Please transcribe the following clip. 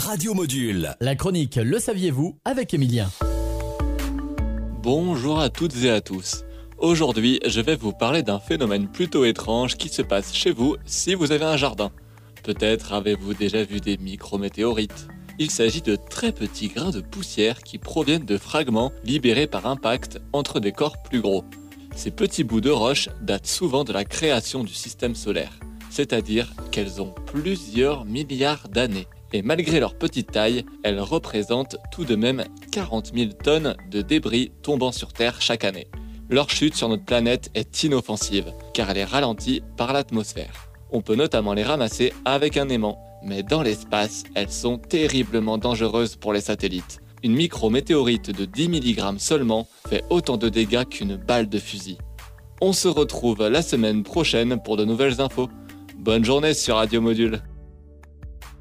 Radio Module. La chronique Le saviez-vous avec Emilien. Bonjour à toutes et à tous. Aujourd'hui, je vais vous parler d'un phénomène plutôt étrange qui se passe chez vous si vous avez un jardin. Peut-être avez-vous déjà vu des micrométéorites. Il s'agit de très petits grains de poussière qui proviennent de fragments libérés par impact entre des corps plus gros. Ces petits bouts de roche datent souvent de la création du système solaire, c'est-à-dire qu'elles ont plusieurs milliards d'années. Et malgré leur petite taille, elles représentent tout de même 40 000 tonnes de débris tombant sur Terre chaque année. Leur chute sur notre planète est inoffensive, car elle est ralentie par l'atmosphère. On peut notamment les ramasser avec un aimant, mais dans l'espace, elles sont terriblement dangereuses pour les satellites. Une micrométéorite de 10 mg seulement fait autant de dégâts qu'une balle de fusil. On se retrouve la semaine prochaine pour de nouvelles infos. Bonne journée sur Radio Module.